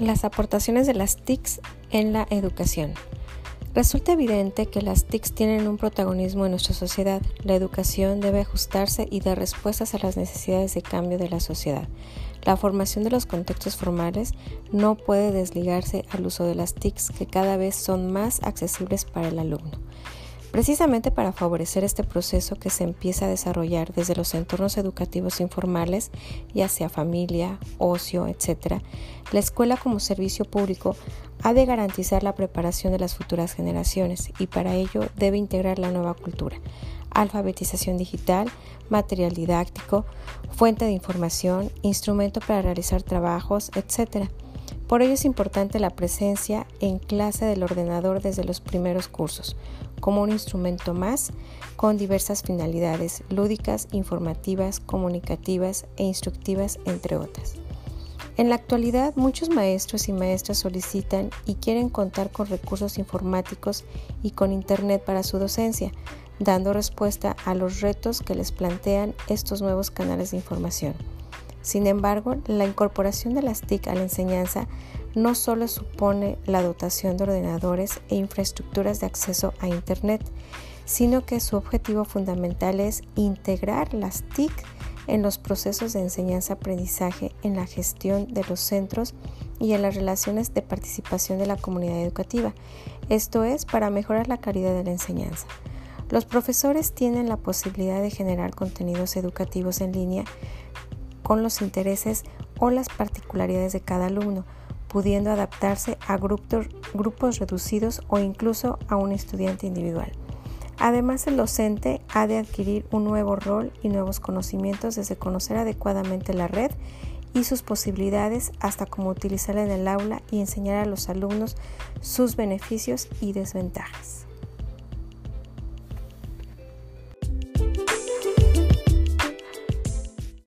Las aportaciones de las TICs en la educación. Resulta evidente que las TICs tienen un protagonismo en nuestra sociedad. La educación debe ajustarse y dar respuestas a las necesidades de cambio de la sociedad. La formación de los contextos formales no puede desligarse al uso de las TICs, que cada vez son más accesibles para el alumno. Precisamente para favorecer este proceso que se empieza a desarrollar desde los entornos educativos informales, ya sea familia, ocio, etc., la escuela como servicio público ha de garantizar la preparación de las futuras generaciones y para ello debe integrar la nueva cultura, alfabetización digital, material didáctico, fuente de información, instrumento para realizar trabajos, etc. Por ello es importante la presencia en clase del ordenador desde los primeros cursos, como un instrumento más con diversas finalidades lúdicas, informativas, comunicativas e instructivas, entre otras. En la actualidad, muchos maestros y maestras solicitan y quieren contar con recursos informáticos y con Internet para su docencia, dando respuesta a los retos que les plantean estos nuevos canales de información. Sin embargo, la incorporación de las TIC a la enseñanza no solo supone la dotación de ordenadores e infraestructuras de acceso a Internet, sino que su objetivo fundamental es integrar las TIC en los procesos de enseñanza-aprendizaje, en la gestión de los centros y en las relaciones de participación de la comunidad educativa. Esto es para mejorar la calidad de la enseñanza. Los profesores tienen la posibilidad de generar contenidos educativos en línea con los intereses o las particularidades de cada alumno, pudiendo adaptarse a grupos, reducidos o incluso a un estudiante individual. Además, el docente ha de adquirir un nuevo rol y nuevos conocimientos desde conocer adecuadamente la red y sus posibilidades hasta cómo utilizarla en el aula y enseñar a los alumnos sus beneficios y desventajas.